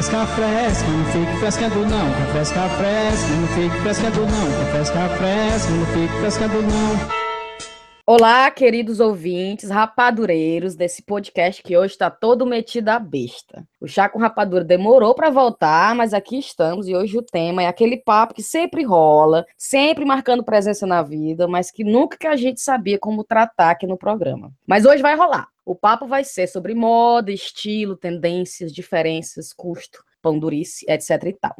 fresca, fresca, não fique frescando não. Café fresca, não fique frescando não. Café fresca, não fique frescando não. Olá, queridos ouvintes, rapadureiros desse podcast que hoje está todo metido a besta. O Chá com Rapadura demorou para voltar, mas aqui estamos e hoje o tema é aquele papo que sempre rola, sempre marcando presença na vida, mas que nunca que a gente sabia como tratar aqui no programa. Mas hoje vai rolar. O papo vai ser sobre moda, estilo, tendências, diferenças, custo, pão durice, etc e tal.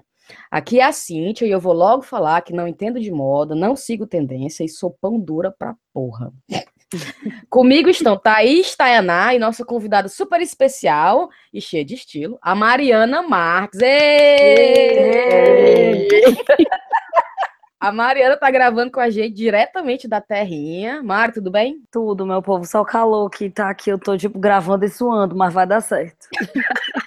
Aqui é a Cíntia e eu vou logo falar que não entendo de moda, não sigo tendência e sou pão dura pra porra. Comigo estão Thaís Tayaná e nossa convidada super especial e cheia de estilo, a Mariana Marques. Ei! A Mariana tá gravando com a gente diretamente da terrinha. Mari, tudo bem? Tudo, meu povo. Só o calor que tá aqui. Eu tô, tipo, gravando e suando, mas vai dar certo.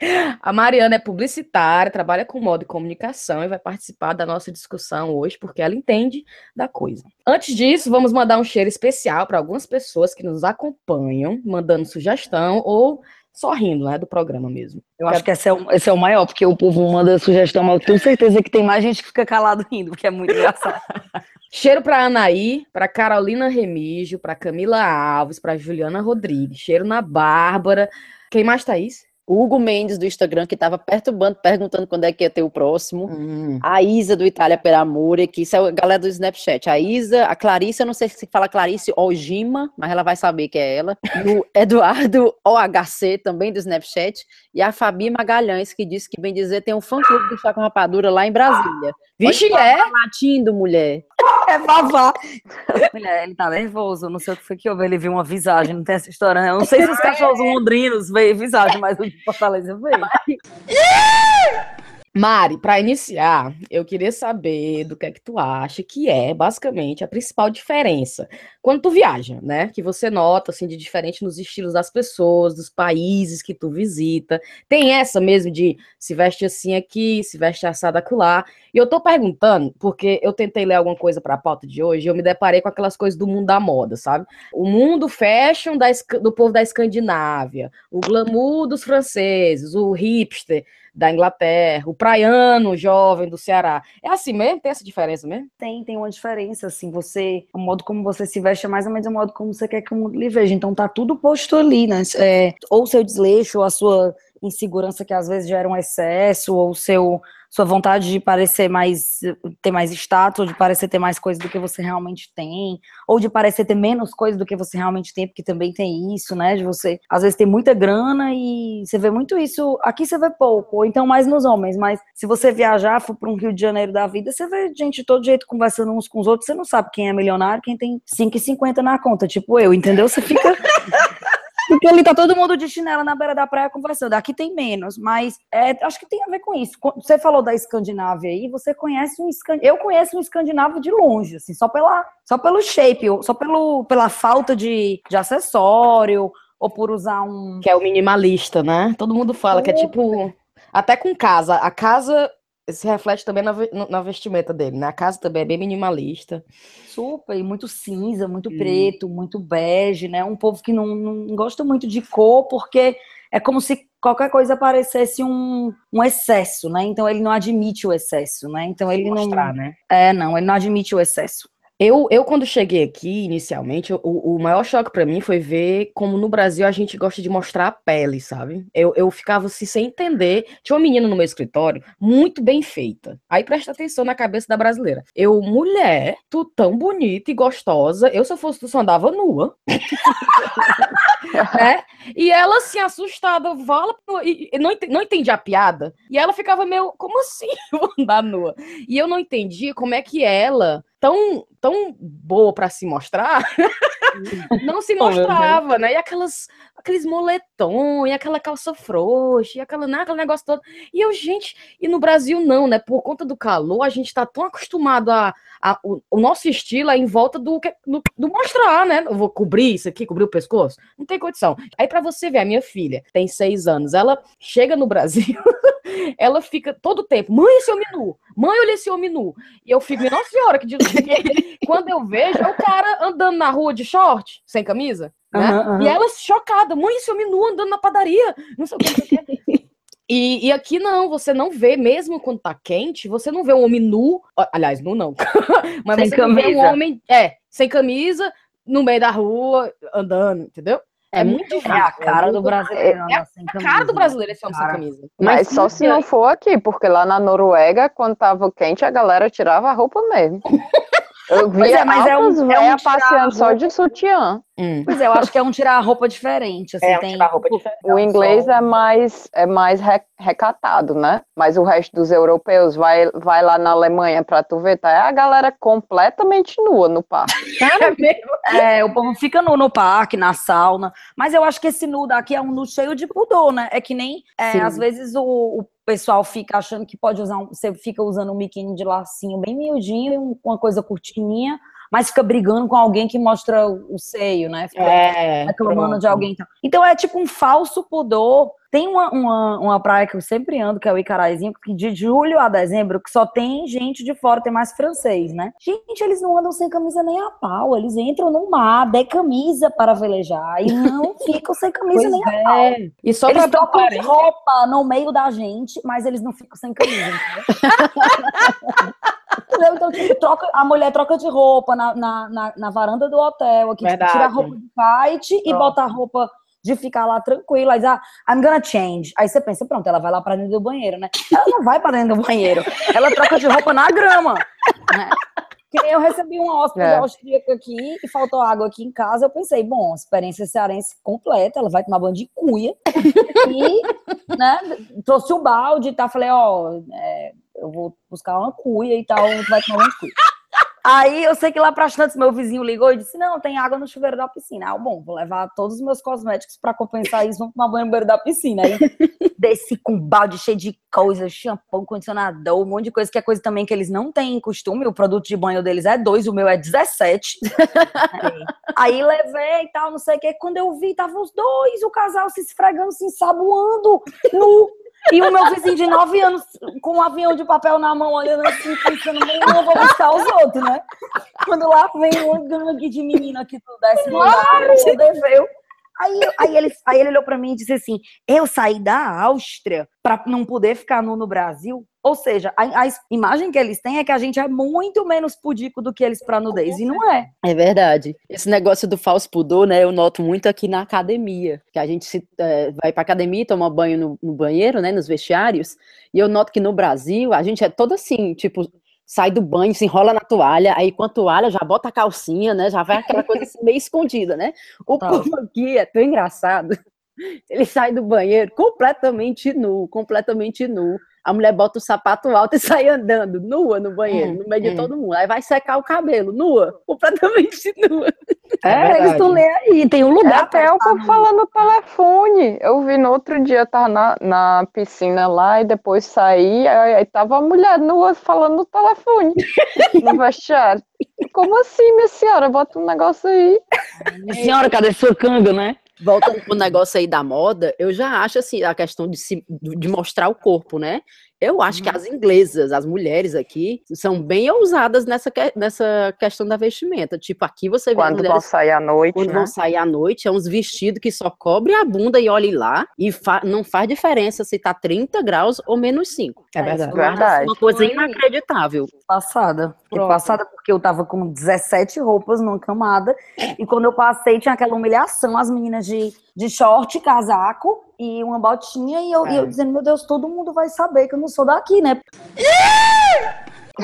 A Mariana é publicitária, trabalha com moda e comunicação e vai participar da nossa discussão hoje porque ela entende da coisa. Antes disso, vamos mandar um cheiro especial para algumas pessoas que nos acompanham, mandando sugestão ou só rindo, né, do programa mesmo. Eu acho que esse é, o, esse é o maior, porque o povo manda sugestão, mas eu tenho certeza que tem mais gente que fica calado rindo, porque é muito engraçado. Cheiro para Anaí, para Carolina Remígio, para Camila Alves, para Juliana Rodrigues. Cheiro na Bárbara. Quem mais, Thaís? O Hugo Mendes do Instagram, que estava perturbando, perguntando quando é que ia ter o próximo. Hum. A Isa do Itália per Amore, que isso é a galera do Snapchat. A Isa, a Clarice, eu não sei se fala Clarice Ojima, mas ela vai saber que é ela. O Eduardo OHC, também do Snapchat. E a Fabi Magalhães, que disse que, bem dizer, tem um fã-clube do Chá com Rapadura lá em Brasília. Vixe, é? Latindo, mulher. É babá. Mulher, ele tá nervoso. Não sei o que foi que houve. Ele viu uma visagem. Não tem essa história, né? Eu não sei se os cachorros londrinos veem visagem, mas o de Fortaleza veio. Mari, para iniciar, eu queria saber do que é que tu acha que é, basicamente, a principal diferença quando tu viaja, né? Que você nota, assim, de diferente nos estilos das pessoas, dos países que tu visita. Tem essa mesmo de se veste assim aqui, se veste assado acolá. E eu tô perguntando, porque eu tentei ler alguma coisa para a pauta de hoje e eu me deparei com aquelas coisas do mundo da moda, sabe? O mundo fashion da, do povo da Escandinávia, o glamour dos franceses, o hipster da Inglaterra, o praiano jovem do Ceará. É assim mesmo? Tem essa diferença mesmo? Tem, tem uma diferença, assim, você, o modo como você se veste é mais ou menos o modo como você quer que o mundo lhe veja, então tá tudo posto ali, né, é, ou seu desleixo, ou a sua insegurança que às vezes gera um excesso, ou seu sua vontade de parecer mais ter mais status, de parecer ter mais coisa do que você realmente tem, ou de parecer ter menos coisa do que você realmente tem, porque também tem isso, né? De você às vezes ter muita grana e você vê muito isso. Aqui você vê pouco, ou então mais nos homens, mas se você viajar, for para um Rio de Janeiro da vida, você vê gente de todo jeito conversando uns com os outros, você não sabe quem é milionário, quem tem 5,50 na conta, tipo eu, entendeu? Você fica Porque ali tá todo mundo de chinela na beira da praia conversando. Aqui tem menos, mas é, acho que tem a ver com isso. Você falou da Escandinávia aí, você conhece um Eu conheço um escandinavo de longe, assim, só, pela, só pelo shape, só pelo, pela falta de, de acessório, ou por usar um. Que é o minimalista, né? Todo mundo fala que é tipo. Até com casa. A casa se reflete também na, na, vestimenta dele, né? A casa também é bem minimalista. Super, e muito cinza, muito hum. preto, muito bege, né? Um povo que não, não gosta muito de cor, porque é como se qualquer coisa parecesse um, um excesso, né? Então ele não admite o excesso, né? Então ele Mostrar, não. Né? É, não, ele não admite o excesso. Eu, eu, quando cheguei aqui, inicialmente, o, o maior choque para mim foi ver como no Brasil a gente gosta de mostrar a pele, sabe? Eu, eu ficava assim, sem entender. Tinha uma menina no meu escritório, muito bem feita. Aí presta atenção na cabeça da brasileira. Eu, mulher, tu tão bonita e gostosa, eu se eu fosse tu só andava nua. é? E ela, assim, assustada, vala, e, não, não entendi a piada. E ela ficava meio, como assim eu andar nua? E eu não entendi como é que ela tão, tão boa para se mostrar, não se mostrava, né? E aquelas, aqueles moletom, e aquela calça frouxa, e aquela, né, aquele negócio todo. E eu, gente, e no Brasil não, né? Por conta do calor, a gente tá tão acostumado a, a o, o, nosso estilo é em volta do, do, do mostrar, né? Eu vou cobrir isso aqui, cobrir o pescoço. Não tem condição. Aí para você ver, a minha filha tem seis anos, ela chega no Brasil, ela fica todo tempo, mãe, esse homem nu, mãe, olha esse homem nu. E eu fico, nossa senhora, que quando eu vejo, é o cara andando na rua de short, sem camisa, né? Uhum, uhum. E ela chocada, mãe, esse homem nu andando na padaria, não sei o que, não sei o que. E, e aqui não, você não vê, mesmo quando tá quente, você não vê um homem nu. Aliás, nu não. Mas Sem você não vê um camisa. homem, é, sem camisa, no meio da rua, andando, entendeu? É, muito É a raro, cara é do brasileiro. É sem a cara camisa, do brasileiro esse homem sem Cara. camisa. Mas só se não for aqui, porque lá na Noruega, quando tava quente, a galera tirava a roupa mesmo. Eu Pois via é, mas é um- é um tirar passeando só de sutiã. Hum. Pois é, eu acho que é um tirar a roupa diferente. Assim, É, um tem, tirar a roupa tipo, O inglês é mais, é mais re- recatado, né? Mas o resto dos europeus vai, vai lá na Alemanha pra tu ver, tá? É a galera completamente nua no parque. É mesmo? É, o povo fica no, no parque, na sauna. Mas eu acho que esse nu daqui é um nu cheio de pudor, né? É que nem, é, às vezes, o, o pessoal fica achando que pode usar, um, você fica usando um biquíni de lacinho bem miudinho, uma coisa curtinha, mas fica brigando com alguém que mostra o, seio, né? Fica É. reclamando pronto. de alguém. Então. então é tipo um falso pudor. Tem uma, uma, uma praia que eu sempre ando, que é o Icaraizinho, que de julho a dezembro, que só tem gente de fora, tem mais francês, né? Gente, eles não andam sem camisa nem a pau, eles entram no mar, de camisa para velejar, e não ficam sem camisa nem a pau. é. E só Eles trocam de roupa no meio da gente, mas eles não ficam sem camisa, entendeu? Então, tipo, troca, a mulher troca de roupa na, na, na, na varanda do hotel, aqui, tipo, tira a roupa de kite e Pronto. bota a roupa de ficar lá tranquila. Aí, ah, I'm gonna change. Aí você pensa, pronto, ela vai lá pra dentro do banheiro, né? Ela não vai pra dentro do banheiro. Ela troca de roupa na grama. Né? Eu recebi uma hóspede É. aqui e faltou água aqui em casa. Eu pensei, bom, experiência cearense completa, ela vai tomar banho de cuia. E, né, trouxe o balde e tal. Falei, ó, é, eu vou buscar uma cuia e tal, tu vai tomar de cuia. Aí eu sei que lá pra Chantes, meu vizinho ligou e disse: Não, tem água no chuveiro da piscina. Ah, bom, vou levar todos os meus cosméticos pra compensar isso, vamos tomar banho no banheiro da piscina. Aí desci com um balde cheio de coisas, shampoo, condicionador, um monte de coisa, que é coisa também que eles não têm costume. O produto de banho deles é dois, o meu é 17. Aí levei e tal, não sei o que. Quando eu vi, tava os dois, o casal se esfregando, se ensaboando, nu. E o meu vizinho de 9 anos com um avião de papel na mão, olhando assim, pensando, "Bem, eu não vou buscar os outros, né? Quando lá vem um gangue de menina que tu desce no você deveu. Aí, aí, ele, aí ele olhou pra mim e disse assim: Eu saí da Áustria pra não poder ficar nu no Brasil. Ou seja, a, a imagem que eles têm é que a gente é muito menos pudico do que eles pra nudez. E não é. É verdade. Esse negócio do falso pudor, né? Eu noto muito aqui na academia. Que a gente se, eh, vai pra academia, toma banho no, no banheiro, né? Nos vestiários. E eu noto que no Brasil, a gente é todo assim, tipo, sai do banho, se enrola na toalha, aí com a toalha já bota a calcinha, né? Já vai aquela coisa assim, meio escondida, né? O Tá. povo aqui é tão engraçado. Ele sai do banheiro completamente nu, completamente nu. A mulher bota o sapato alto e sai andando, nua no banheiro, Hum, no meio de hum. todo mundo. Aí vai secar o cabelo, nua, completamente nua. É, verdade. eles estão nem aí. Tem um É lugar até pra o estar povo falando no telefone. Eu vi no outro dia, tava na, na piscina lá e depois saí, aí, aí tava a mulher nua falando no telefone, no vestiário. Como assim, minha senhora? Bota um negócio aí. Minha Senhora, cadê sua canga, né? Voltando pro negócio aí da moda, eu já acho assim, a questão de, se, de mostrar o corpo, né? Eu acho que as inglesas, as mulheres aqui, são bem ousadas nessa, que- nessa questão da vestimenta. Tipo, aqui você vê Quando vão mulheres sair à noite, quando né? vão sair à noite, é uns vestidos que só cobre a bunda e olhe lá, e fa- não faz diferença se tá 30 graus ou menos 5. É verdade. Verdade. Uma coisa inacreditável. Passada. Passada porque eu tava com 17 roupas numa camada. E quando eu passei, tinha aquela humilhação, as meninas de, de short, casaco e uma botinha. E eu, e eu É. dizendo, meu Deus, todo mundo vai saber que eu não sou daqui, né?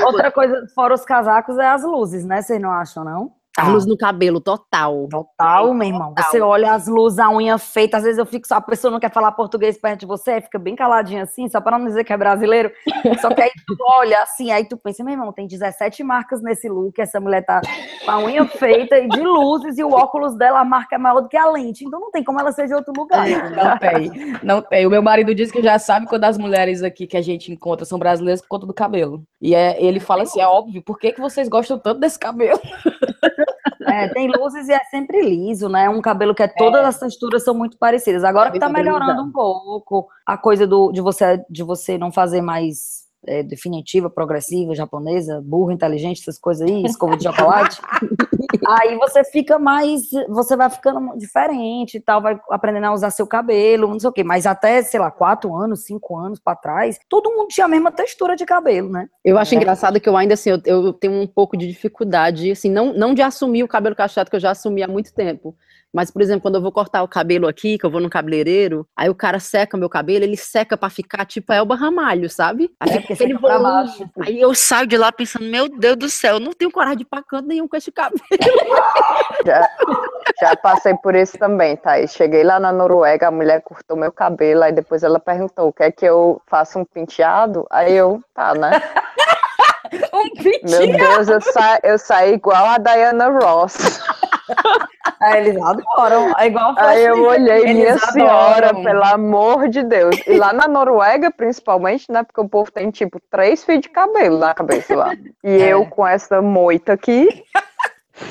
Outra coisa, fora os casacos, é as luzes, né? Vocês não acham, não? A luz no cabelo, total. Total, meu irmão. Você olha as luzes, a unha feita, às vezes eu fico, a pessoa não quer falar português perto de você, fica bem caladinha assim, só para não dizer que é brasileiro. Só que aí tu olha assim, aí tu pensa, meu irmão, tem 17 marcas nesse look, essa mulher tá com a unha feita e de luzes, e o óculos dela, a marca é maior do que a lente. Então não tem como ela ser de outro lugar. Não tem, não tem. O meu marido diz que já sabe quando as mulheres aqui que a gente encontra são brasileiras por conta do cabelo. E é, ele fala assim: é óbvio, por que, que vocês gostam tanto desse cabelo? É, tem luzes e é sempre liso, né? Um cabelo que é todas as texturas são muito parecidas. Agora que tá melhorando um pouco a coisa do, de você de você não fazer mais é, definitiva, progressiva, japonesa, burro, inteligente, essas coisas aí, escova de chocolate. aí você fica mais, você vai ficando diferente e tal, vai aprendendo a usar seu cabelo, não sei o quê. Mas até, sei lá, quatro anos, cinco anos para trás, todo mundo tinha a mesma textura de cabelo, né? Eu acho é. engraçado que eu ainda, assim, eu, eu, tenho um pouco de dificuldade, assim, não, não de assumir o cabelo cacheado, que eu já assumi há muito tempo. Mas, por exemplo, quando eu vou cortar o cabelo aqui, que eu vou no cabeleireiro, aí o cara seca meu cabelo, ele seca para ficar tipo Elba Ramalho, sabe? Aí, é, ele volume. aí eu saio de lá pensando, meu Deus do céu, eu não tenho coragem de ir pra canto nenhum com esse cabelo. Já, já passei por isso também, Thaís. Cheguei lá na Noruega, a mulher cortou meu cabelo, aí depois ela perguntou, quer que eu faça um penteado? Aí eu, tá, né? um penteado? Meu Deus, eu, sa eu saí igual a Diana Ross. Aí eles adoram. É igual Aí eu olhei, eles minha adoram. senhora, pelo amor de Deus. E lá na Noruega, principalmente, né? Porque o povo tem, tipo, três fios de cabelo na cabeça lá. E é. eu com essa moita aqui.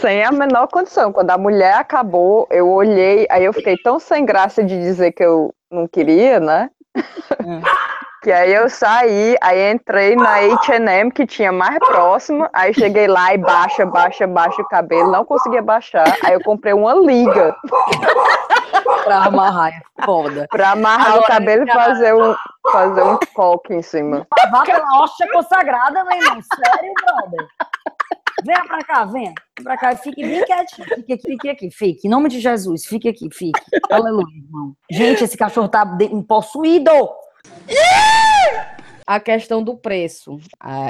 Sem a menor condição. Quando a mulher acabou, eu olhei, aí eu fiquei tão sem graça de dizer que eu não queria, né? É. Que aí eu saí, aí entrei na H&M que tinha mais próximo, aí cheguei lá e baixa, baixa, baixa o cabelo, não conseguia baixar, aí eu comprei uma liga. pra amarrar, é foda. Pra amarrar Agora, o cabelo e fazer um, fazer um coque em cima. Vá pela hóstia consagrada, meu irmão, sério, brother? Venha pra cá, venha. Vem pra cá, fique bem quietinho. Fique aqui, fique aqui, fique. Em nome de Jesus, fique aqui, fique. Aleluia, irmão. Gente, esse cachorro tá possuído. A questão do preço.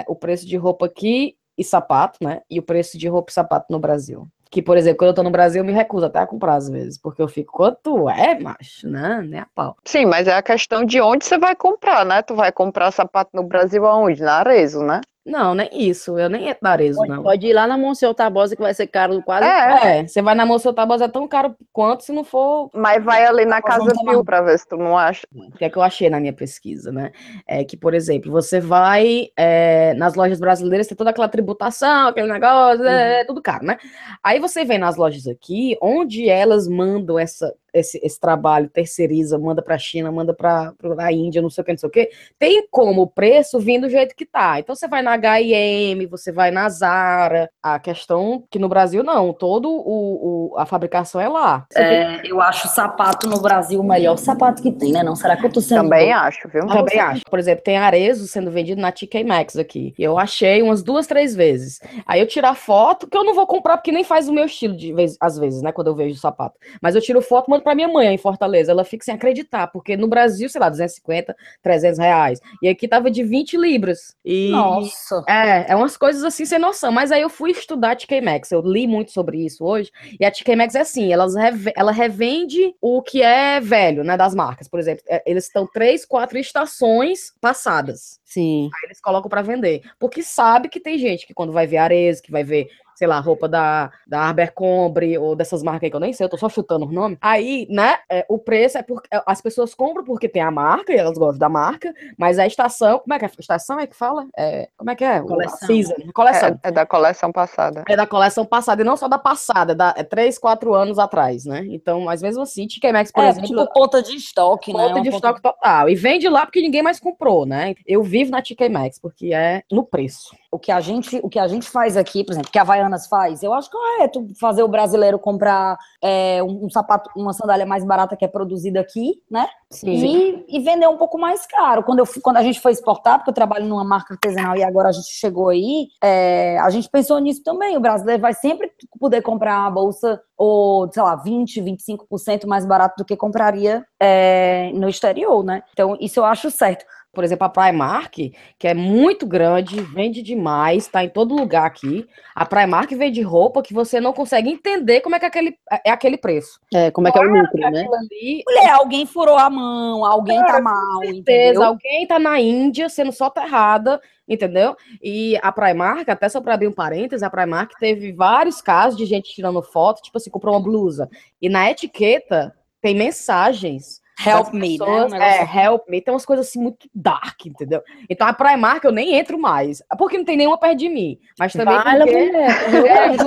o preço de roupa aqui e sapato, né? E o preço de roupa e sapato no Brasil. Que, por exemplo, quando eu tô no Brasil, eu me recuso até a comprar às vezes, porque eu fico, quanto é, macho? Não, nem a pau. Sim, mas é a questão de onde você vai comprar, né? Tu vai comprar sapato no Brasil aonde? Na Arezo, né? Não, nem isso. Eu nem entro na Arezo, pode, não. Pode ir lá na Monsenhor Tabosa, que vai ser caro quase. É, é. você vai na Monsenhor Tabosa, é tão caro quanto se não for. Mas vai ali na Casa Pio pra ver se tu não acha. O que é que eu achei na minha pesquisa, né? É que, por exemplo, você vai é, nas lojas brasileiras, tem toda aquela tributação, aquele negócio, é, uhum. é tudo caro, né? Aí você vem nas lojas aqui, onde elas mandam essa esse, esse trabalho, terceiriza, manda para a China, manda para a Índia, não sei o que, não sei o que, tem como o preço vir do jeito que tá. Então você vai na H&M, você vai na Zara, a questão que no Brasil não, todo o, o a fabricação é lá. É, tem... Eu acho o sapato no Brasil o melhor sapato que tem, né? Não será que eu tô sendo Também acho, viu? Também acho. Por exemplo, tem arezo sendo vendido na TK Maxx aqui. E eu achei umas duas, três vezes. Aí eu tiro a foto, que eu não vou comprar porque nem faz o meu estilo de vez, às vezes, né, quando eu vejo o sapato. Mas eu tiro foto, mando para minha mãe em Fortaleza, ela fica sem acreditar, porque no Brasil, sei lá, 250, 300 reais. E aqui tava de 20 libras. E Nossa! É, é umas coisas assim sem noção. Mas aí eu fui estudar a TK Maxx, eu li muito sobre isso hoje. E a TK Maxx é assim, elas ela revende o que é velho, né, das marcas. Por exemplo, é, eles estão três, quatro estações passadas. Sim. Aí eles colocam para vender. Porque sabe que tem gente que quando vai ver Ares, que vai ver sei lá, roupa da, da Abercrombie ou dessas marcas aí que eu nem sei, eu tô só chutando o nome. Aí, né, é, o preço é porque é, as pessoas compram porque tem a marca e elas gostam da marca, mas a estação, como é que é? Estação é que fala? É, como é que é? Coleção. Season, coleção. É, é, da coleção passada. É da coleção passada, e não só da passada, é da, é 3, 4 anos atrás, né? Então, mas mesmo assim, TK Maxx, por é, exemplo... Tipo ponta de estoque, ponta né? Ponta de ponta... estoque total. E vende lá porque ninguém mais comprou, né? Eu vivo na TK Maxx, porque é no preço o que a gente o que a gente faz aqui, por exemplo, que a Havaianas faz, eu acho correto fazer o brasileiro comprar é, um, um, sapato, uma sandália mais barata que é produzida aqui, né? Sim. E, e, vender um pouco mais caro. Quando, eu, quando a gente foi exportar, porque eu trabalho numa marca artesanal e agora a gente chegou aí, é, a gente pensou nisso também. O brasileiro vai sempre poder comprar uma bolsa ou, sei lá, 20, 25% mais barato do que compraria é, no exterior, né? Então, isso eu acho certo por exemplo, a Primark, que é muito grande, vende demais, tá em todo lugar aqui. A Primark vende roupa que você não consegue entender como é que aquele, é aquele preço. É, como é que é o lucro, né? Ali... Mulher, alguém furou a mão, alguém tá mal, certeza, entendeu? Alguém tá na Índia sendo soterrada, entendeu? E a Primark, até só para abrir um parênteses, a Primark teve vários casos de gente tirando foto, tipo assim, comprou uma blusa. E na etiqueta tem mensagens Help me, né? pessoas, né? Um é, help me. Tem umas coisas assim muito dark, entendeu? Então a Primark eu nem entro mais. Porque não tem nenhuma perto de mim. Mas também Vale, porque... é,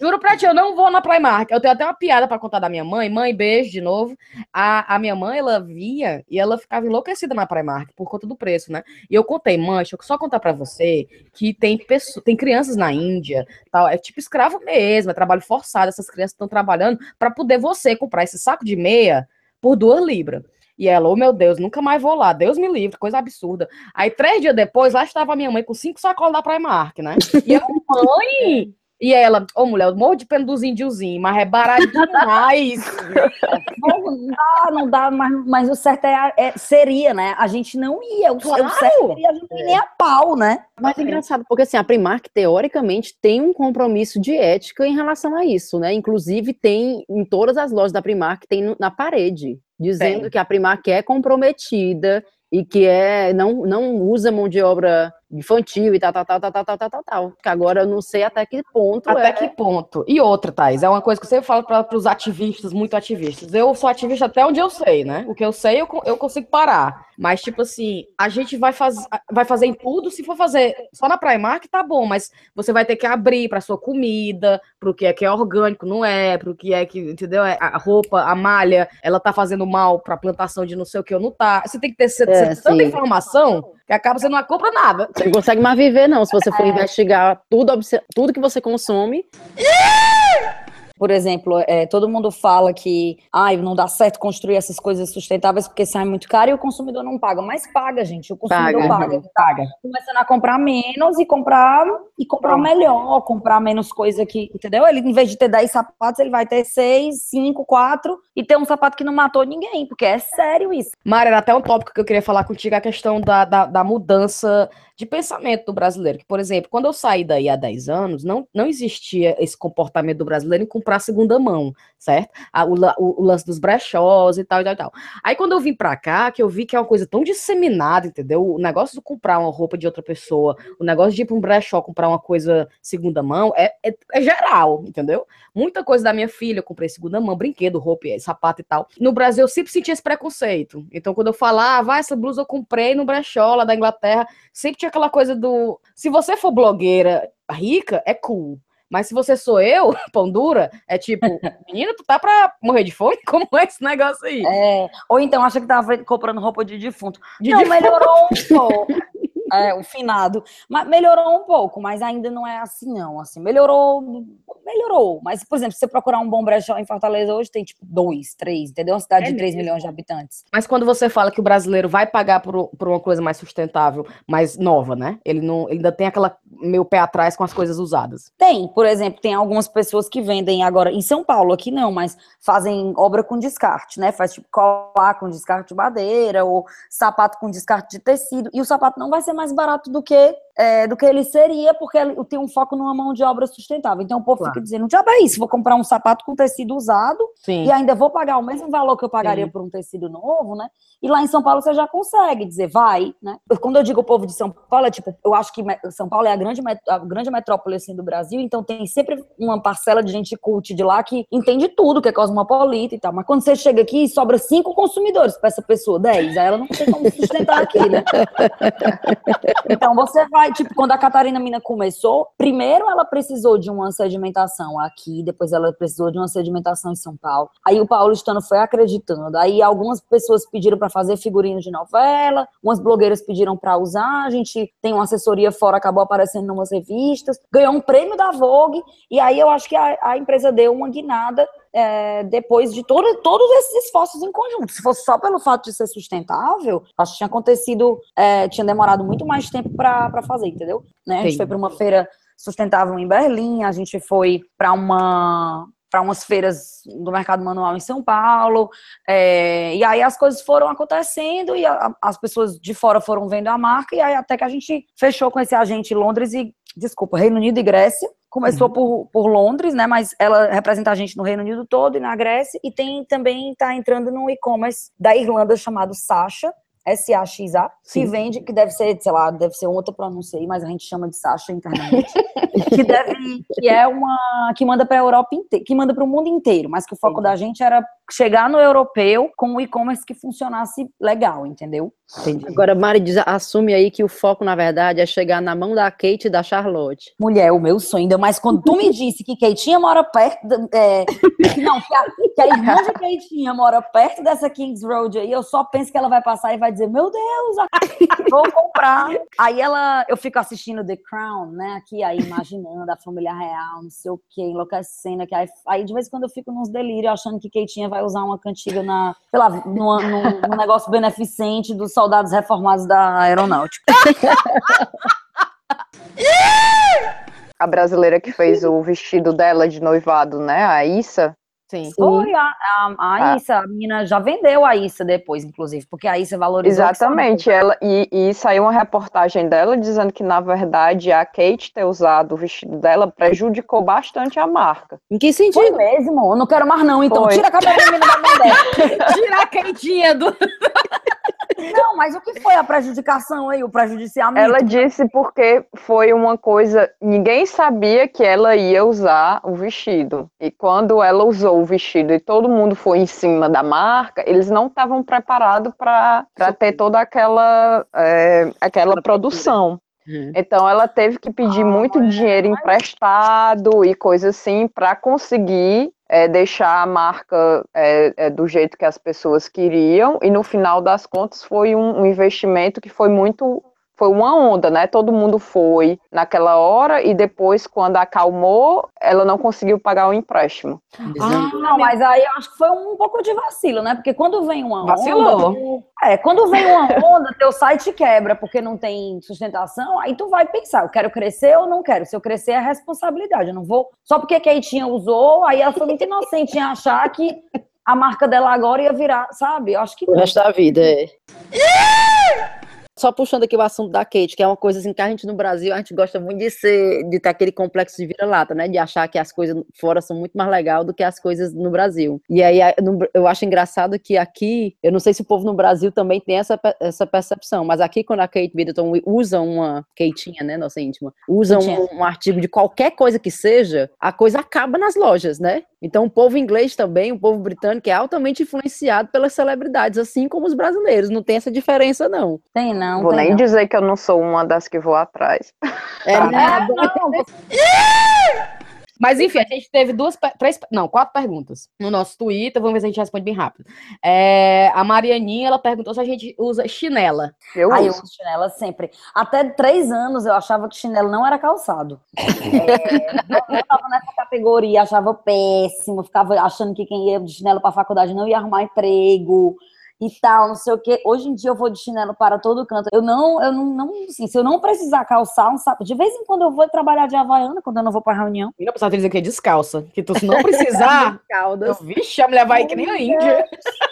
Juro pra ti, eu não vou na Primark. Eu tenho até uma piada pra contar da minha mãe. Mãe, beijo de novo. A, a minha mãe, ela via e ela ficava enlouquecida na Primark por conta do preço, né? E eu contei, mãe, deixa eu só contar pra você que tem pessoas, tem crianças na Índia, tal, é tipo escravo mesmo, é trabalho forçado. Essas crianças estão trabalhando pra poder você comprar esse saco de meia por duas libras. E ela, oh meu Deus, nunca mais vou lá, Deus me livre, coisa absurda. Aí, três dias depois, lá estava minha mãe com cinco sacolas da Primark, né? E eu, mãe, e ela, ô oh, mulher, eu morro de pena dos índiozinhos, mas é barato demais. não dá, não dá, mas, mas o certo é, é, seria, né? A gente não ia. O, claro. o certo seria a gente é. nem a pau, né? Mas é engraçado, porque assim, a Primark, teoricamente, tem um compromisso de ética em relação a isso, né? Inclusive, tem em todas as lojas da Primark, tem na parede, dizendo tem. que a Primark é comprometida e que é não, não usa mão de obra infantil e tal, tal, tal, tal, tal, tal, tal, tal. Que agora eu não sei até que ponto. Até é... que ponto. E outra, Thais, é uma coisa que você fala para os ativistas, muito ativistas. Eu sou ativista até onde eu sei, né? O que eu sei, eu, eu consigo parar. Mas, tipo assim, a gente vai, faz, vai fazer em tudo. Se for fazer só na Primark, tá bom, mas você vai ter que abrir para sua comida, pro que é que é orgânico, não é, pro que é que, entendeu? É, a roupa, a malha, ela tá fazendo mal pra plantação de não sei o que ou não tá. Você tem que ter, é, tanta informação que acaba você não compra nada. Você não consegue mais viver, não, se você for é. investigar tudo, tudo que você consome. Por exemplo, é, todo mundo fala que ah, não dá certo construir essas coisas sustentáveis porque sai muito caro e o consumidor não paga. Mas paga, gente. O consumidor paga. paga. paga. Começando a comprar menos e comprar e comprar melhor, comprar menos coisa que, entendeu? Ele, em vez de ter 10 sapatos, ele vai ter 6, 5, 4 e ter um sapato que não matou ninguém, porque é sério isso. Mara, era até um tópico que eu queria falar contigo, a questão da, da, da mudança de pensamento do brasileiro. Que, por exemplo, quando eu saí daí há 10 anos, não, não existia esse comportamento do brasileiro em comprar segunda mão, certo? o, o, o, lance dos brechós e tal, e tal, e tal. Aí quando eu vim pra cá, que eu vi que é uma coisa tão disseminada, entendeu? O negócio de comprar uma roupa de outra pessoa, o negócio de ir pra um brechó comprar uma coisa segunda mão, é, é, é geral, entendeu? Muita coisa da minha filha eu comprei segunda mão, brinquedo, roupa, sapato e tal. No Brasil eu sempre senti esse preconceito. Então quando eu falava, ah, essa blusa eu comprei no brechó lá da Inglaterra, sempre tinha aquela coisa do. Se você for blogueira rica, é cool. Mas se você sou eu, pão dura, é tipo, menina, tu tá pra morrer de fome? Como é esse negócio aí? É, ou então acha que tava comprando roupa de defunto. De não, defunto. melhorou um pouco é, o finado. Mas melhorou um pouco, mas ainda não é assim, não. Assim, melhorou, melhorou. Mas, por exemplo, se você procurar um bom brechó em Fortaleza hoje, tem tipo dois, três, entendeu? Uma cidade é de 3 milhões de habitantes. Mas quando você fala que o brasileiro vai pagar por, por uma coisa mais sustentável, mais nova, né? Ele não ele ainda tem aquela meu pé atrás com as coisas usadas. Tem, por exemplo, tem algumas pessoas que vendem agora em São Paulo, aqui não, mas fazem obra com descarte, né? Faz tipo colar com descarte de madeira ou sapato com descarte de tecido. E o sapato não vai ser mais mais barato do que é, do que ele seria, porque ele tem um foco numa mão de obra sustentável. Então o povo claro. fica dizendo, já é isso, vou comprar um sapato com tecido usado Sim. e ainda vou pagar o mesmo valor que eu pagaria Sim. por um tecido novo, né? E lá em São Paulo você já consegue dizer, vai, né? Quando eu digo o povo de São Paulo, é tipo, eu acho que São Paulo é a grande, a grande metrópole assim, do Brasil, então tem sempre uma parcela de gente cult de lá que entende tudo, que é cosmopolita e tal. Mas quando você chega aqui, sobra cinco consumidores para essa pessoa, dez, aí ela não tem como sustentar aqui, né? Então você vai tipo, quando a Catarina Mina começou, primeiro ela precisou de uma sedimentação aqui, depois ela precisou de uma sedimentação em São Paulo. Aí o paulistano foi acreditando. Aí algumas pessoas pediram para fazer figurinos de novela, umas blogueiras pediram para usar, a gente tem uma assessoria fora, acabou aparecendo em umas revistas, ganhou um prêmio da Vogue, e aí eu acho que a, a empresa deu uma guinada é, depois de todo, todos esses esforços em conjunto. Se fosse só pelo fato de ser sustentável, acho que tinha acontecido, é, tinha demorado muito mais tempo para fazer, entendeu? Né? A gente foi para uma feira sustentável em Berlim, a gente foi para uma para umas feiras do mercado manual em São Paulo, é, e aí as coisas foram acontecendo e a, as pessoas de fora foram vendo a marca, e aí até que a gente fechou com esse agente em Londres e, desculpa, Reino Unido e Grécia, Começou uhum. por, por Londres, né? Mas ela representa a gente no Reino Unido todo e na Grécia. E tem também está entrando no e-commerce da Irlanda chamado Sasha, S-A-X-A, que vende, que deve ser, sei lá, deve ser outra pronúncia aí, mas a gente chama de Sasha internamente. que deve, que é uma, que manda pra Europa inteira, que manda para o mundo inteiro, mas que o foco Sim. da gente era chegar no europeu com o e-commerce que funcionasse legal, entendeu? Entendi. Agora, Mari diz, assume aí que o foco, na verdade, é chegar na mão da Kate e da Charlotte. Mulher, o meu sonho, ainda mais quando tu me disse que Keitinha mora perto, é, que não, que a, que a irmã de Keitinha mora perto dessa Kings Road aí, eu só penso que ela vai passar e vai dizer, meu Deus, a- vou comprar. Aí ela, eu fico assistindo The Crown, né, aqui, aí imaginando a família real, não sei o quê, enlouquecendo, que aí, aí de vez em quando eu fico nos delírios, achando que Keitinha vai usar uma cantiga na, sei lá, num, num- num negócio beneficente dos soldados reformados da aeronáutica. A brasileira que fez o vestido dela de noivado, né? A Issa. Sim. Foi, a, a, a Ah. Issa, a menina já vendeu a Issa depois, inclusive, porque a Issa valorizou. Exatamente. Ela, e, e saiu uma reportagem dela dizendo que, na verdade, a Kate ter usado o vestido dela prejudicou bastante a marca. Em que Foi sentido? mesmo, eu não quero mais não, então Foi. tira a cabelo da menina da mão dela. Tirar a quentinha do. Não, mas o que foi a prejudicação aí, o prejudiciamento? Ela disse porque foi uma coisa. Ninguém sabia que ela ia usar o vestido. E quando ela usou o vestido e todo mundo foi em cima da marca, eles não estavam preparados para ter toda aquela, é, aquela produção. Uhum. Então ela teve que pedir muito dinheiro emprestado e coisa assim para conseguir é, deixar a marca é, é, do jeito que as pessoas queriam. E no final das contas foi um, um investimento que foi muito foi uma onda, né? Todo mundo foi naquela hora e depois, quando acalmou, ela não conseguiu pagar o empréstimo. Dizendo- Não, mas aí eu acho que foi um pouco de vacilo, né? Porque quando vem uma Vacilou. onda. tu- É, quando vem uma onda, teu site quebra porque não tem sustentação, aí tu vai pensar, eu quero crescer ou não quero. Se eu crescer é responsabilidade. Eu não vou. Só porque a Keitinha usou, aí ela foi muito inocente em achar que a marca dela agora ia virar, sabe? Eu acho que O resto da vida, é. Só puxando aqui o assunto da Kate, que é uma coisa assim que a gente no Brasil, a gente gosta muito de ser, de ter aquele complexo de vira-lata, né? De achar que as coisas fora são muito mais legais do que as coisas no Brasil. E aí eu acho engraçado que aqui, eu não sei se o povo no Brasil também tem essa, essa percepção, mas aqui quando a Kate Middleton usa uma, Katinha, né, nossa íntima, usa um, um artigo de qualquer coisa que seja, a coisa acaba nas lojas, né? Então o povo inglês também, o povo britânico é altamente influenciado pelas celebridades, assim como os brasileiros, não tem essa diferença não. Tem não. Vou tem nem não. dizer que eu não sou uma das que vou atrás. É, Tá. né? É, não, Mas enfim, a gente teve duas, três, não, quatro perguntas no nosso Twitter. Vamos ver se a gente responde bem rápido. É, a Marianinha, ela perguntou se a gente usa chinela. Eu Aí eu uso. uso chinela sempre. Até três anos eu achava que chinelo não era calçado. É, não, eu tava nessa categoria, achava péssimo, ficava achando que quem ia de chinelo para faculdade não ia arrumar emprego e tal, não sei o quê. Hoje em dia eu vou de chinelo para todo canto. Eu não, eu não, não assim, se eu não precisar calçar um sapato, de vez em quando eu vou trabalhar de havaiana, quando eu não vou para reunião. E não precisa dizer que é descalça. Que tu, se não precisar, eu, Caldas. vixe, a mulher vai que nem a Índia.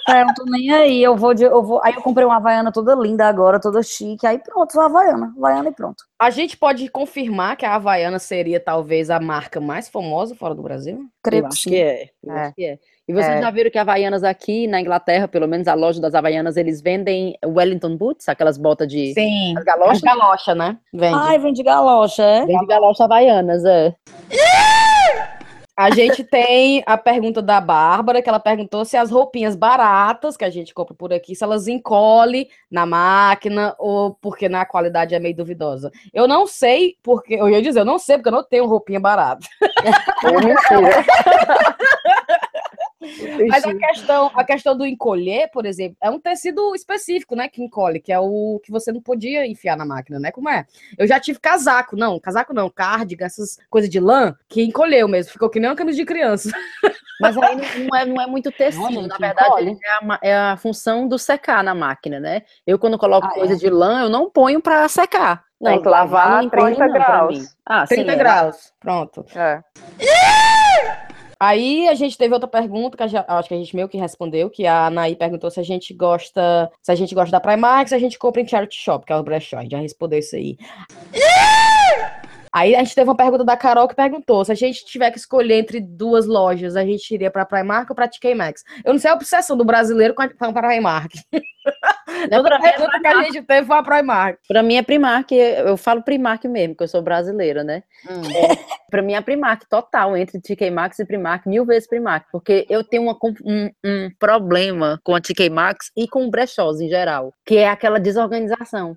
É, eu não tô nem aí, eu vou de, eu vou, aí eu comprei uma havaiana toda linda agora, toda chique, aí pronto, sou havaiana, havaiana e pronto. A gente pode confirmar que a Havaiana seria talvez a marca mais famosa fora do Brasil? Creio que acho sim. que é. Eu É. que é. E vocês É. já viram que Havaianas aqui na Inglaterra, pelo menos a loja das Havaianas, eles vendem Wellington Boots, aquelas botas de Sim. as galochas? As galocha, né? Vende. Ai, vem de galocha, é? Vende galocha Havaianas, é. A gente tem a pergunta da Bárbara, que ela perguntou se as roupinhas baratas que a gente compra por aqui, se elas encolhem na máquina ou porque na qualidade é meio duvidosa. Eu não sei, porque eu ia dizer, eu não sei, porque eu não tenho roupinha barata. Eu mentira. Mas a questão, a questão do encolher, por exemplo, é um tecido específico, né, que encolhe, que é o que você não podia enfiar na máquina, né? Como é? Eu já tive casaco, não, casaco não, cardigan, essas coisas de lã, que encolheu mesmo, ficou que nem uma camisa de criança. Mas aí não, não é, não é muito tecido, gente, na verdade é a, é a função do secar na máquina, né? Eu quando coloco Ah, coisa é? de lã, eu não ponho pra secar. Tem que lavar vai, não encolhe 30 não graus. Ah, 30 sim, é. graus, pronto. É. Aí a gente teve outra pergunta que acho que a gente meio que respondeu, que a Anaí perguntou se a gente gosta, se a gente gosta da Primark, se a gente compra em charity shop, que é o brechó. A gente já respondeu isso aí. Aí a gente teve uma pergunta da Carol que perguntou: se a gente tiver que escolher entre duas lojas, a gente iria pra Primark ou pra TK Maxx? Eu não sei a obsessão do brasileiro com a, com a Primark. Não, pra, mim é pergunta que a gente teve foi a Primark. pra mim é Primark, eu falo Primark mesmo, que eu sou brasileira, né? É, pra mim é Primark total, entre TK Maxx e Primark, mil vezes Primark, porque eu tenho uma um, um problema com a TK Maxx e com brechós em geral, que é aquela desorganização.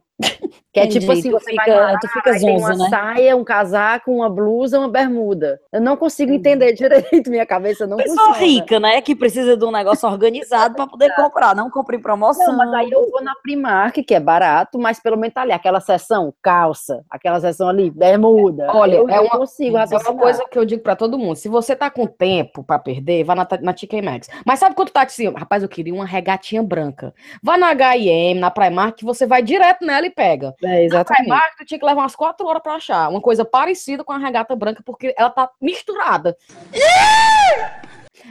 Que é Entendi, tipo assim, você fica- vai lá, tu fica aí tem zonza, uma né? saia, um casaco, uma blusa, uma bermuda. Eu não consigo entender direito, minha cabeça não Pessoa funciona. rica, né? Que precisa de um negócio organizado para poder comprar. Não compra em promoção. Não, mas aí eu vou na Primark, que é barato, mas pelo menos tá ali, aquela seção calça, aquela seção ali, bermuda. Olha, eu, é uma- consigo É uma coisa que eu digo pra todo mundo. Se você tá com tempo pra perder, vá na, na TK Maxx. Mas sabe quando tá assim, rapaz, eu queria uma regatinha branca. Vá na H&M, na Primark, que você vai direto nela e pega. É, exatamente. Primark, tu tinha que levar umas quatro horas pra achar. Uma coisa parecida com a regata branca, porque ela tá misturada.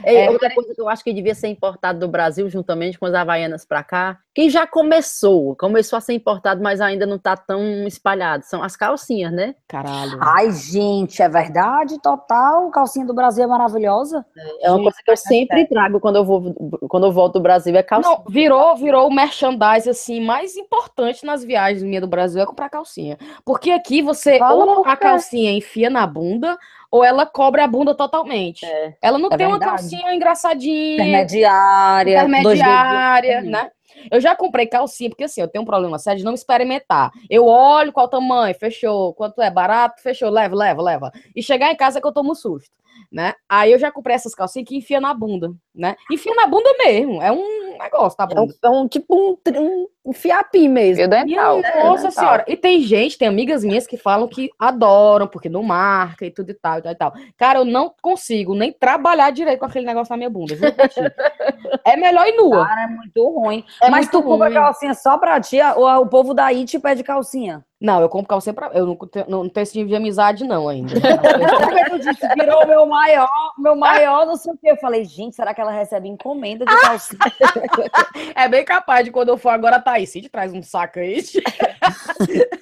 Ei, É, outra coisa que eu acho que devia ser importado do Brasil, juntamente com as Havaianas pra cá, que já começou, começou a ser importado, mas ainda não tá tão espalhado, são as calcinhas, né? Caralho. Ai, gente, é verdade, total. Calcinha do Brasil é maravilhosa. É uma Gente, coisa que eu sempre trago quando eu, vou, quando eu volto do Brasil, é calcinha. Não, virou, virou o merchandise assim mais importante nas viagens minha do Brasil é comprar calcinha. Porque aqui você Fala ou a calcinha enfia na bunda ou ela cobre a bunda totalmente. É. Ela não É tem uma verdade. calcinha engraçadinha, Intermediária. intermediária, né? Eu já comprei calcinha, porque assim, eu tenho um problema sério de não experimentar. Eu olho qual tamanho, fechou, quanto é barato, fechou, leva, leva, leva. E chegar em casa é que eu tomo susto, né? Aí eu já comprei essas calcinhas que enfia na bunda, né? Enfia na bunda mesmo, é um negócio, tá É um, bom? é um tipo um, um, um fiapim mesmo. Fio dental. Fio nossa dental. senhora. E tem gente, tem amigas minhas que falam que adoram, porque não marca e tudo e tal, e tal, e tal. Cara, eu não consigo nem trabalhar direito com aquele negócio na minha bunda. ti. é melhor ir nua. Cara, é muito ruim. É Mas muito tu compra calcinha só pra ti, ou o povo daí te pede calcinha? Não, eu compro calcinha pra. Eu não, tenho- não tenho esse nível de amizade, não, ainda. Porque tu disse, virou meu maior, meu maior, não sei o quê. Eu falei, gente, será que ela recebe encomenda de calcinha? é bem capaz de quando eu for agora, Thaís, se te traz um saco aí.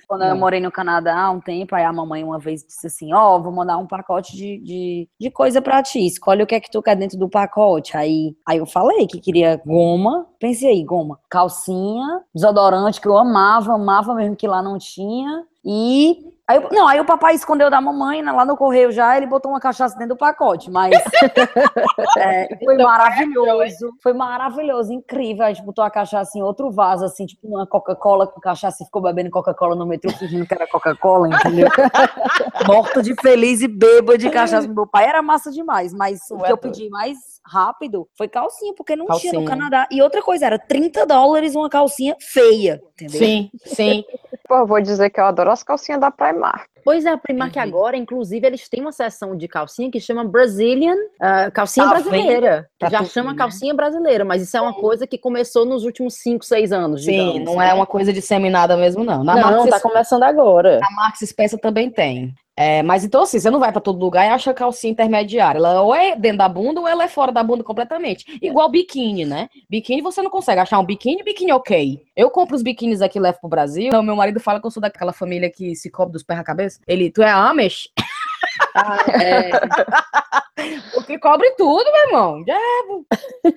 Quando eu Não. morei no Canadá há um tempo, aí a mamãe uma vez disse assim, ó, vou mandar um pacote de, de, de coisa pra ti, escolhe o que é que tu quer dentro do pacote. Aí, aí eu falei que queria goma, pensei aí, goma, calcinha, desodorante que eu amava, amava mesmo que lá não tinha, e... Aí, não, aí o papai escondeu da mamãe, né, lá no correio já, ele botou uma cachaça dentro do pacote, mas é, foi maravilhoso, foi maravilhoso, incrível, a gente botou a cachaça em outro vaso, assim, tipo uma Coca-Cola com cachaça e ficou bebendo Coca-Cola no metrô, fingindo que era Coca-Cola, entendeu? Morto de feliz e bêbado de cachaça. Meu pai era massa demais, mas o que é eu pedi mais rápido foi calcinha, porque não tinha no Calcinha. Canadá. E outra coisa, era 30 dólares uma calcinha feia, entendeu? Sim, sim. Pô, eu vou dizer que eu adoro as calcinhas da Primark. Pois é, a Primark Entendi. agora, inclusive, eles têm uma seção de calcinha que chama Brazilian, ah, calcinha Tá brasileira. Pra Já chama né? calcinha brasileira, mas isso é uma coisa que começou nos últimos 5, 6 anos, Sim, digamos, não né? é uma coisa disseminada mesmo, não. Na Não, Marx, tá começando agora. a Marx Spencer também tem. É, mas então, assim, você não vai pra todo lugar e acha calcinha intermediária. Ela ou é dentro da bunda ou ela é fora da bunda completamente. Igual biquíni, né? Biquíni você não consegue achar um biquíni, biquíni ok. Eu compro os biquínis aqui e levo pro Brasil. Então, meu marido fala que eu sou daquela família que se cobre dos pés à cabeça. Ele, tu é Amish? É, Porque cobre tudo, meu irmão. Já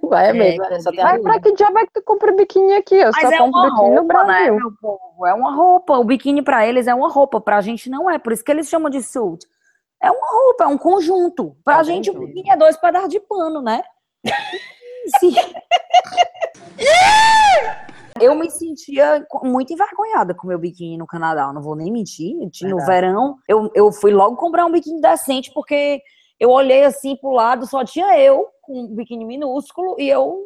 vai mesmo, é, só tem a Mas pra que diabo é que tu compra biquíni aqui? Eu Mas só é compro uma biquíni no roupa, né, Brasil. meu povo? É uma roupa. O biquíni pra eles é uma roupa, pra gente não é. Por isso que eles chamam de suit. É uma roupa, é um conjunto. Pra É gente, o biquíni é dois pedaços de pano, né? Sim. Eu me sentia muito envergonhada com o meu biquíni no Canadá, não vou nem mentir. No Verdade. verão, eu, eu fui logo comprar um biquíni decente, porque eu olhei assim pro lado, só tinha eu com um biquíni minúsculo, e eu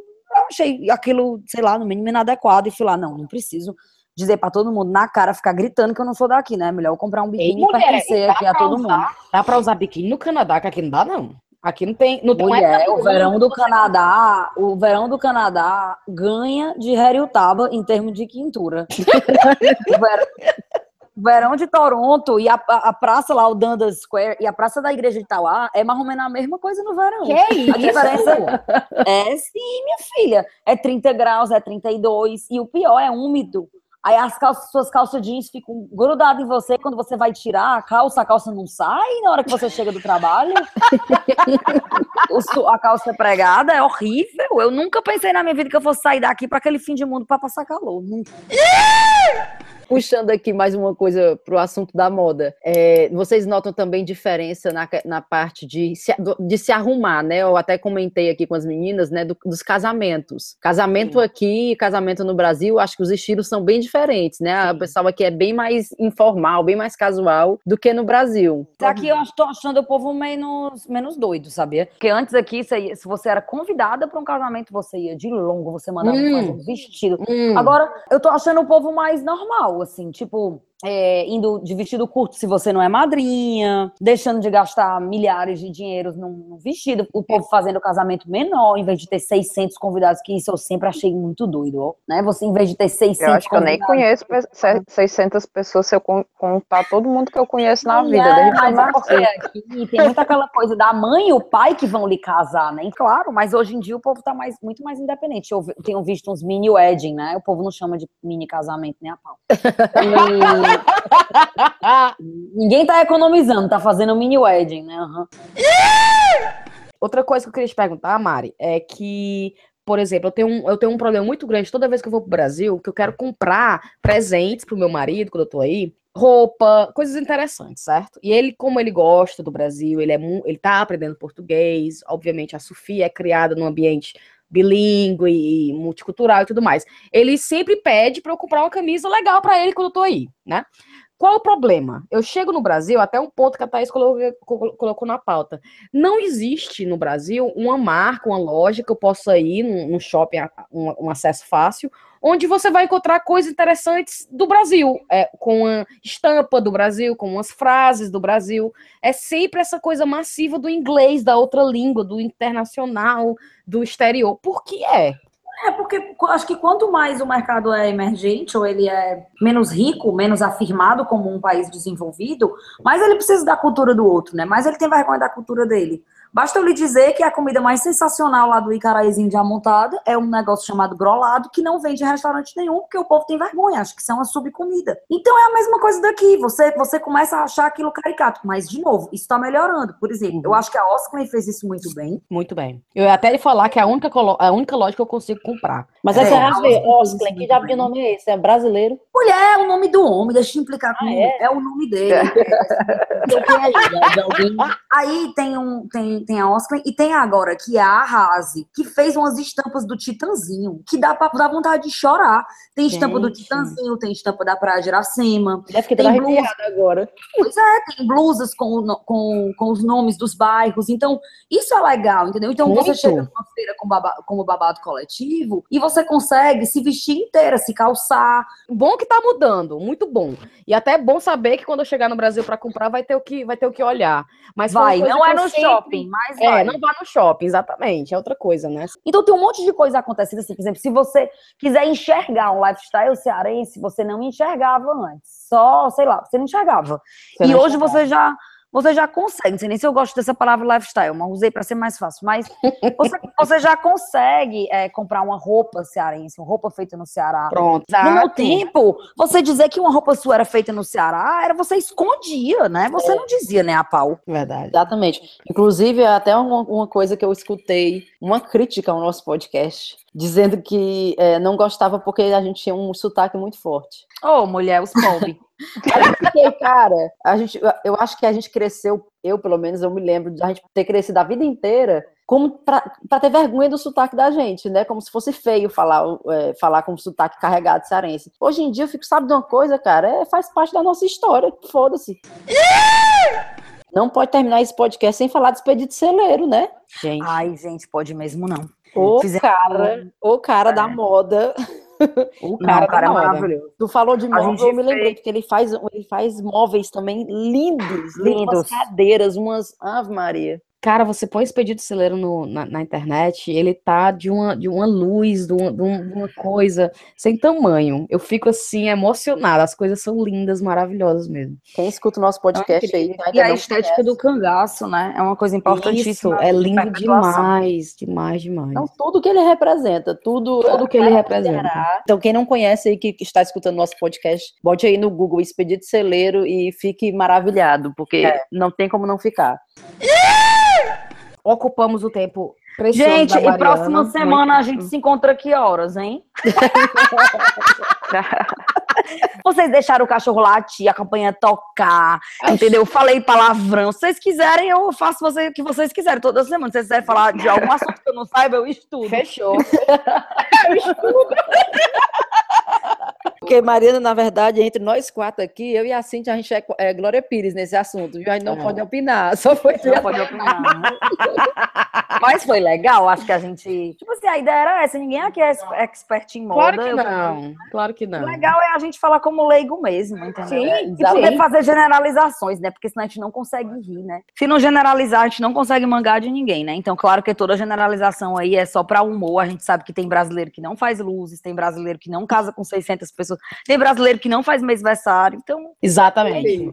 achei aquilo, sei lá, no mínimo inadequado, e fui lá, não, não preciso dizer pra todo mundo na cara, ficar gritando que eu não sou daqui, né? Melhor eu comprar um biquíni e mulher, pertencer dá aqui a todo usar? mundo. dá pra usar biquíni no Canadá, que aqui não dá, não. Aqui não tem. Não é Mulher, pra- o verão do Canadá, o verão do Canadá ganha de Heriotaba em termos de quintura. o, verão, o verão de Toronto e a, a- praça lá, o Dundas Square, e a praça da igreja de Itauá é mais ou menos a mesma coisa no verão. Que é isso? A diferença é sim, minha filha. É 30 graus, é 32. E o pior é úmido. Aí as calças, suas calças jeans ficam grudadas em você. Quando você vai tirar a calça, a calça não sai na hora que você chega do trabalho. A calça pregada é horrível. Eu nunca pensei na minha vida que eu fosse sair daqui para aquele fim de mundo para passar calor. Nunca. Puxando aqui mais uma coisa pro assunto da moda. É, vocês notam também diferença na, na parte de se, de se arrumar, né? Eu até comentei aqui com as meninas, né? do- dos casamentos. Casamento aqui, casamento no Brasil, acho que os estilos são bem diferentes, né? O pessoal aqui é bem mais informal, bem mais casual do que no Brasil. Aqui eu tô achando o povo menos, menos doido, sabia? Porque antes aqui, se você era convidada para um casamento, você ia de longo, você mandava Hum. fazer um vestido. Hum, Agora, eu tô achando o povo mais normal, assim, tipo, é, indo de vestido curto se você não é madrinha, deixando de gastar milhares de dinheiros num, num vestido, o povo fazendo casamento menor, em vez de ter 600 convidados, que isso eu sempre achei muito doido, ó, né? Você, em vez de ter 600 Eu acho que eu nem conheço pe- se- 600 pessoas se eu con- contar todo mundo que eu conheço na vida. é, mas é porque aqui tem muita aquela coisa da mãe e o pai que vão lhe casar, né? Claro, mas hoje em dia o povo tá mais, muito mais independente. Eu tenho visto uns mini wedding, né? O povo não chama de mini casamento nem a pau. E ninguém tá economizando, tá fazendo mini wedding, né? Aham. Outra coisa que eu queria te perguntar, Mari, é que, por exemplo, eu tenho um, eu tenho um problema muito grande toda vez que eu vou pro Brasil, que eu quero comprar presentes pro meu marido quando eu tô aí, roupa, coisas interessantes, certo? E ele, como ele gosta do Brasil, ele é ele tá aprendendo português, obviamente a Sofia é criada num ambiente bilíngue e multicultural e tudo mais. Ele sempre pede para eu comprar uma camisa legal para ele quando eu tô aí, né? Qual o problema? Eu chego no Brasil, até um ponto que a Thaís colocou, colo- colocou na pauta. Não existe no Brasil uma marca, uma loja que eu possa ir num, shopping, um, um acesso fácil, onde você vai encontrar coisas interessantes do Brasil, é, com a estampa do Brasil, com as frases do Brasil. É sempre essa coisa massiva do inglês, da outra língua, do internacional, do exterior. Por que é? É porque qu- acho que quanto mais o mercado é emergente ou ele é menos rico, menos afirmado como um país desenvolvido, mais ele precisa da cultura do outro, né? Mais ele tem vergonha da cultura dele. Basta eu lhe dizer que a comida mais sensacional lá do Icaraízinho de Amontada é um negócio chamado grolado, que não vende em restaurante nenhum, porque o povo tem vergonha, acha que isso é uma subcomida. Então é a mesma coisa daqui, você, você começa a achar aquilo caricato, mas, de novo, isso está melhorando. Por exemplo, eu acho que a Oscar fez isso muito bem. Muito bem. Eu ia até lhe falar que é a única, a única loja que eu consigo comprar. Mas aí É, você vai ver, Oscar, que diabo de nome é esse? É brasileiro? Mulher, é o nome do homem, deixa eu implicar com Ah, ele. É? o nome dele. Aí, alguém. Aí tem, um, tem, tem a Oscar e tem agora que é a Arrase, que fez umas estampas do Titanzinho, que dá pra dar vontade de chorar. Tem estampa do Gente. Titanzinho, tem estampa da Praia de Iracema. Deve que Tem blusa. agora. Pois é, tem blusas com, o com, com os nomes dos bairros. Então, isso é legal, entendeu? Então, você Muito. chega numa feira com baba, como babado coletivo e você consegue se vestir inteira, se calçar, Bom que tá mudando, muito bom. E até é bom saber que quando eu chegar no Brasil para comprar vai ter o que vai ter o que olhar. Mas vai. Não é no sempre- shopping, mas É, não vá no shopping, exatamente. É outra coisa, né? Então tem um monte de coisa acontecendo assim, por exemplo, se você quiser enxergar um lifestyle cearense, você não enxergava antes. Só, sei lá, você não enxergava. Você e não hoje você já você já consegue, não sei nem se eu gosto dessa palavra lifestyle, mas usei para ser mais fácil, mas você, você já consegue é, comprar uma roupa cearense, uma roupa feita no Ceará. Pronto. No meu tempo, você dizer que uma roupa sua era feita no Ceará, era você escondia, né? Você não dizia, né, a pau. Verdade. Exatamente. Inclusive, é até uma, uma coisa que eu escutei, uma crítica ao nosso podcast, dizendo que é, não gostava porque a gente tinha um sotaque muito forte. Ô, mulher, os pobres. Aí eu fiquei, cara, a gente, eu acho que a gente cresceu, eu pelo menos, eu me lembro de a gente ter crescido a vida inteira como pra, pra ter vergonha do sotaque da gente, né? Como se fosse feio falar, é, falar com sotaque carregado cearense. Hoje em dia eu fico, sabe de uma coisa, cara? É, faz parte da nossa história, foda-se. Não pode terminar esse podcast sem falar de expedito celeiro, né? Gente, Ai, gente, pode mesmo não. o fizemos- cara, o cara da moda. O Não, cara, cara, é maravilhoso. Tu falou de móvel, gente eu me lembrei, fez- porque ele faz, ele faz móveis também lindos, lindos. Lindos. Umas cadeiras, umas. Ave Maria. Cara, você põe Expedito Celeiro no, na, na, internet, ele tá de uma, de uma luz, de uma, de uma coisa sem tamanho. Eu fico assim, emocionada. As coisas são lindas, maravilhosas mesmo. Quem escuta o nosso podcast aí. E a estética conhece. do cangaço, né? É uma coisa importantíssima. Isso, é lindo demais, demais, demais. Então, tudo que ele representa, tudo. Tudo que ele representa. Então, quem não conhece aí, que está escutando nosso podcast, bote aí no Google Expedito Celeiro e fique maravilhado, porque é. não tem como não ficar. Ocupamos o tempo precioso Gente, da e próxima semana a gente se encontra que horas, hein? Vocês deixaram o cachorro latir, a campanha tocar, entendeu? Falei palavrão. Se vocês quiserem, eu faço o que vocês quiserem toda semana. Se vocês quiserem falar de algum assunto que eu não saiba, eu estudo. Fechou. eu estudo. Porque, Mariana, na verdade, entre nós quatro aqui, eu e a Cintia, a gente é, é Glória Pires nesse assunto, viu? A gente não é. pode opinar, só foi Não pode opinar. Mas foi legal, acho que a gente. Tipo assim, a ideia era essa, ninguém aqui é expert em moda. Claro que não, claro que não. O legal é a gente falar como leigo mesmo, entendeu? Sim, e poder fazer generalizações, né? Porque senão a gente não consegue rir, né? Se não generalizar, a gente não consegue mangar de ninguém, né? Então, claro que toda generalização aí é só pra humor. A gente sabe que tem brasileiro que não faz luzes, tem brasileiro que não casa com 600 pessoas, tem brasileiro que não faz mêsversário, então... Exatamente.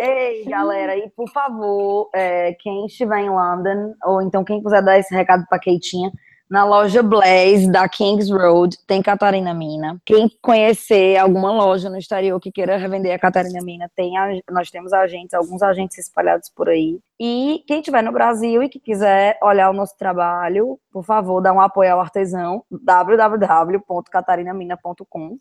Ei, galera, e por favor, é, quem estiver em London, ou então quem quiser dar esse recado pra Keitinha, na loja Blaze da Kings Road tem Catarina Mina. Quem conhecer alguma loja no exterior que queira revender a Catarina Mina, tem a, nós temos agentes, alguns agentes espalhados por aí. E quem estiver no Brasil e que quiser olhar o nosso trabalho, por favor, dá um apoio ao artesão www.catarinamina.com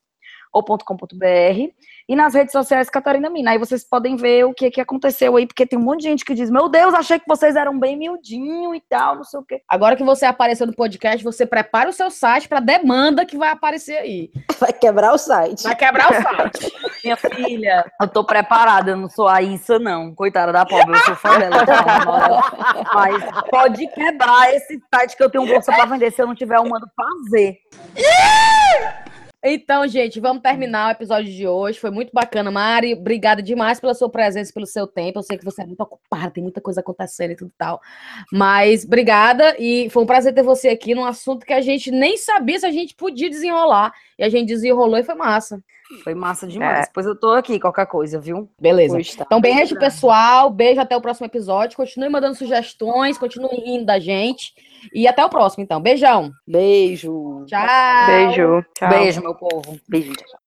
ou .com.br e nas redes sociais Catarina Mina. Aí vocês podem ver o que, que aconteceu aí, porque tem um monte de gente que diz: Meu Deus, achei que vocês eram bem miudinho e tal, não sei o quê. Agora que você apareceu no podcast, você prepara o seu site para demanda que vai aparecer aí. Vai quebrar o site. Vai quebrar o site. Minha filha, eu tô preparada, eu não sou a Issa, não. Coitada da pobre, eu sou fã dela. Mas pode quebrar esse site que eu tenho bolsa para vender se eu não tiver uma do fazer. Então, gente, vamos terminar o episódio de hoje. Foi muito bacana, Mari. Obrigada demais pela sua presença, pelo seu tempo. Eu sei que você é muito ocupada, tem muita coisa acontecendo e tudo tal. Mas obrigada e foi um prazer ter você aqui num assunto que a gente nem sabia se a gente podia desenrolar. E a gente desenrolou e foi massa. Foi massa demais. É. Pois eu tô aqui, qualquer coisa, viu? Beleza. Então, beijo, pessoal. Beijo até o próximo episódio. Continue mandando sugestões, continue rindo da gente. E até o próximo, então. Beijão. Beijo. Tchau. Beijo. Tchau. Beijo, meu povo. Beijo. Tchau.